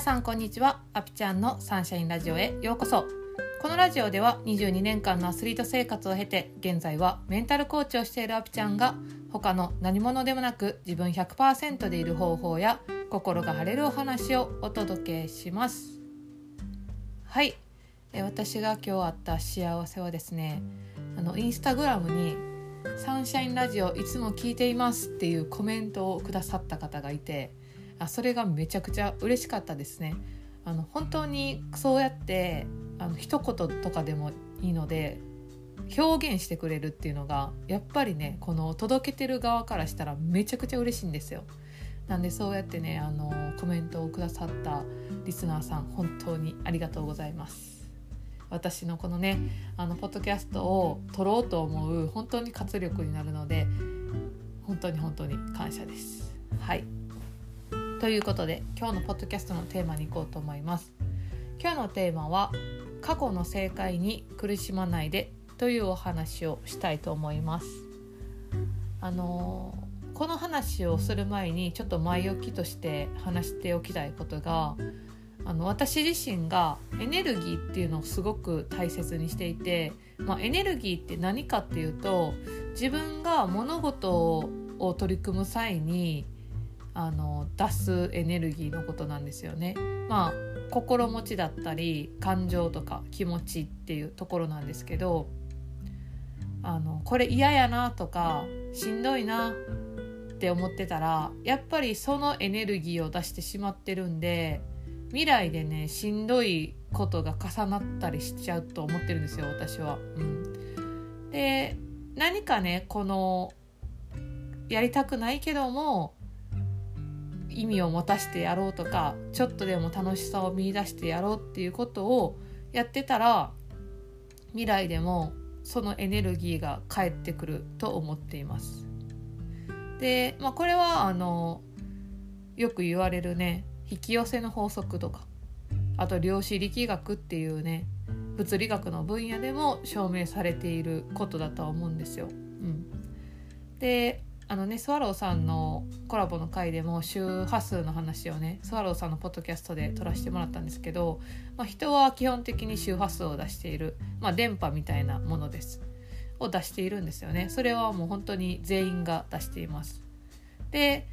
皆さんこんにちは。アピちゃんのサンシャインラジオへようこそ。このラジオでは22年間のアスリート生活を経て現在はメンタルコーチをしているアピちゃんが他の何者でもなく自分100%でいる方法や心が晴れるお話をお届けします。はい。え私が今日あった幸せはですねあのインスタグラムに「サンシャインラジオいつも聞いています」っていうコメントをくださった方がいてあそれがめちゃくちゃ嬉しかったですね。あの本当にそうやってあの一言とかでもいいので表現してくれるっていうのがやっぱりねこの届けてる側からしたらめちゃくちゃ嬉しいんですよ。なんでそうやってねあのコメントをくださったリスナーさん本当にありがとうございます。私のこのねあのポッドキャストを撮ろうと思う本当に活力になるので本当に本当に感謝です。はいということで今日のポッドキャストのテーマに行こうと思います。今日のテーマは過去の正解に苦しまないでというお話をしたいと思います。あのこの話をする前にちょっと前置きとして話しておきたいことがあの私自身がエネルギーっていうのをすごく大切にしていて、まあ、エネルギーって何かっていうと自分が物事を取り組む際にあの出すエネルギーのことなんですよね。まあ心持ちだったり感情とか気持ちっていうところなんですけどあのこれ嫌やなとかしんどいなって思ってたらやっぱりそのエネルギーを出してしまってるんで未来でねしんどいことが重なったりしちゃうと思ってるんですよ私は。うん、で何かねこのやりたくないけども意味を持たしてやろうとかちょっとでも楽しさを見いだしてやろうっていうことをやってたら未来でもそのエネルギーが返ってくると思っています。で、まあ、これはあのよく言われるね引き寄せの法則とかあと量子力学っていうね物理学の分野でも証明されていることだとは思うんですよ。うん、であのねスワローさんのコラボの回でも周波数の話をねスワローさんのポッドキャストで撮らせてもらったんですけど、まあ、人は基本的に周波数を出している、まあ、電波みたいなものです。を出しているんですよね。それはもう本当に全員が出しています。で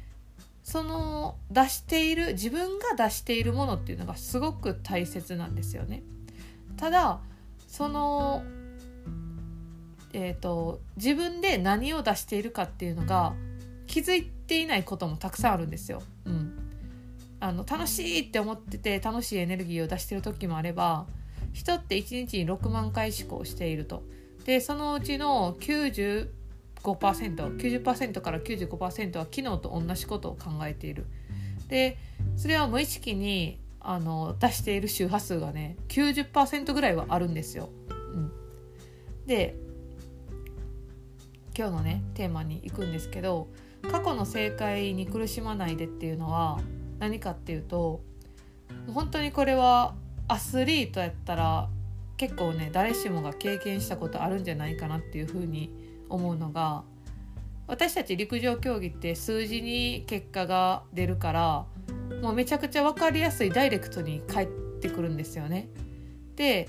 その出している自分が出しているものっていうのがすごく大切なんですよね。ただそのえーと、自分で何を出しているかっていうのが気づいていないこともたくさんあるんですよ。うん、あの楽しいって思ってて楽しいエネルギーを出してる時もあれば人って1日に6万回思考していると。でそのうちの 95%90% から95%は昨日と同じことを考えている。でそれは無意識にあの出している周波数がね90%ぐらいはあるんですよ。うん、で今日のねテーマに行くんですけど過去の正解に苦しまないでっていうのは何かっていうと本当にこれはアスリートやったら結構ね誰しもが経験したことあるんじゃないかなっていうふうに思うのが私たち陸上競技って数字に結果が出るからもうめちゃくちゃ分かりやすいダイレクトに返ってくるんですよね。で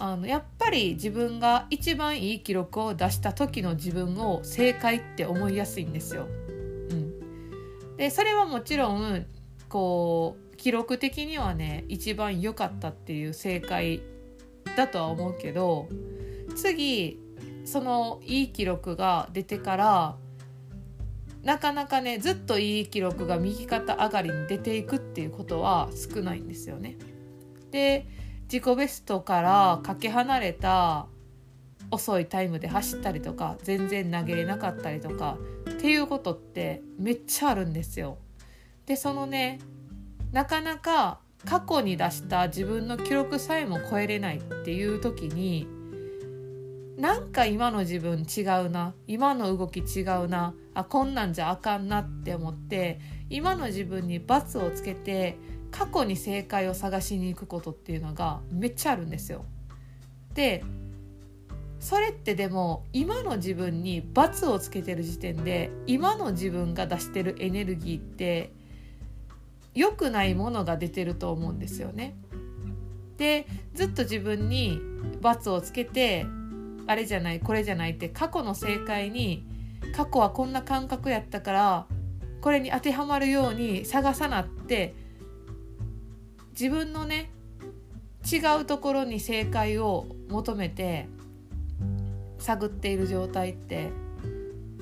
あのやっぱり自分が一番いい記録を出した時の自分を正解って思いやすいんですよ。うん、でそれはもちろんこう記録的にはね一番良かったっていう正解だとは思うけど次そのいい記録が出てからなかなかねずっといい記録が右肩上がりに出ていくっていうことは少ないんですよね。で自己ベストからかけ離れた遅いタイムで走ったりとか全然投げれなかったりとかっていうことってめっちゃあるんですよ。でそのねなかなか過去に出した自分の記録さえも超えれないっていう時になんか今の自分違うな今の動き違うなあこんなんじゃあかんなって思って今の自分に罰をつけて過去に正解を探しに行くことっていうのがめっちゃあるんですよ。でそれってでも今の自分に罰をつけてる時点で今の自分が出してるエネルギーって良くないものが出てると思うんですよね。でずっと自分に罰をつけてあれじゃないこれじゃないって過去の正解に過去はこんな感覚やったからこれに当てはまるように探さなって自分のね違うところに正解を求めて探っている状態って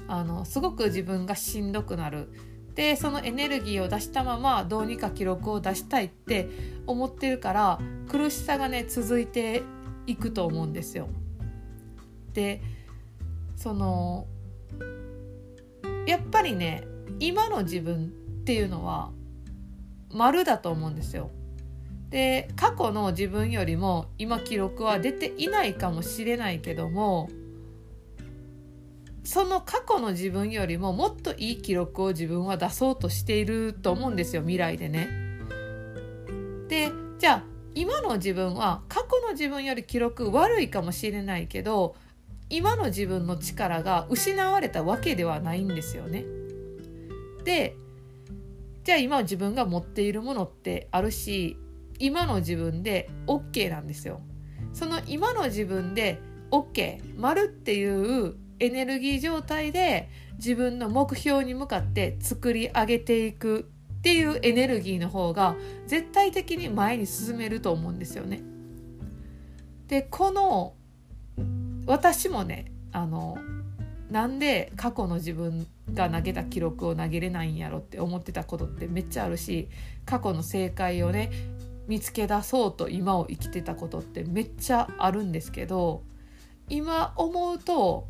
あのすごく自分がしんどくなるでそのエネルギーを出したままどうにか記録を出したいって思ってるから苦しさがね続いていくと思うんですよ。でそのやっぱりね今の自分っていうのは丸だと思うんですよ。で過去の自分よりも今記録は出ていないかもしれないけどもその過去の自分よりももっといい記録を自分は出そうとしていると思うんですよ未来でね。でじゃあ今の自分は過去の自分より記録悪いかもしれないけど今の自分の力が失われたわけではないんですよね。でじゃあ今自分が持っているものってあるし今の自分で OK なんですよ。その今の自分で OK 丸っていうエネルギー状態で自分の目標に向かって作り上げていくっていうエネルギーの方が絶対的に前に進めると思うんですよね。でこの私もねあのなんで過去の自分が投げた記録を投げれないんやろって思ってたことってめっちゃあるし過去の正解をね見つけ出そうと今を生きてたことってめっちゃあるんですけど今思うと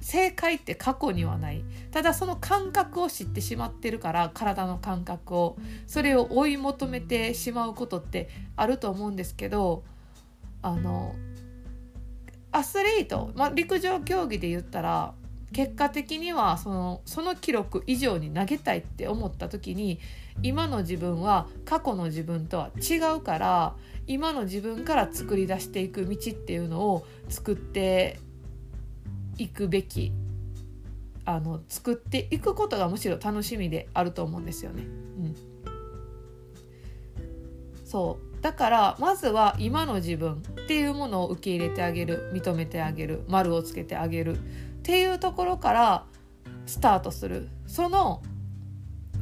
正解って過去にはない。ただその感覚を知ってしまってるから体の感覚をそれを追い求めてしまうことってあると思うんですけどあのアスリート、まあ、陸上競技で言ったら結果的にはそのその記録以上に投げたいって思った時に今の自分は過去の自分とは違うから今の自分から作り出していく道っていうのを作っていくべきあの作っていくことがむしろ楽しみであると思うんですよね。うん、そうだからまずは今の自分っていうものを受け入れてあげる認めてあげる丸をつけてあげるっていうところからスタートする。その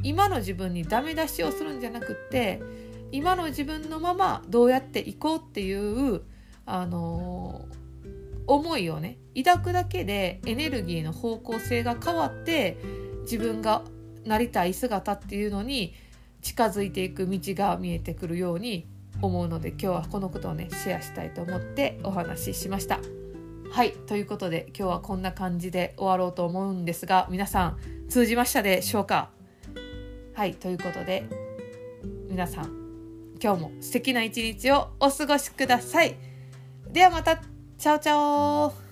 今の自分にダメ出しをするんじゃなくって今の自分のままどうやっていこうっていうあのー思いをね抱くだけでエネルギーの方向性が変わって自分がなりたい姿っていうのに近づいていく道が見えてくるように思うので今日はこのことをねシェアしたいと思ってお話ししました。はいということで今日はこんな感じで終わろうと思うんですが皆さん通じましたでしょうか？はいということで皆さん今日も素敵な一日をお過ごしください。ではまたチャオチャオ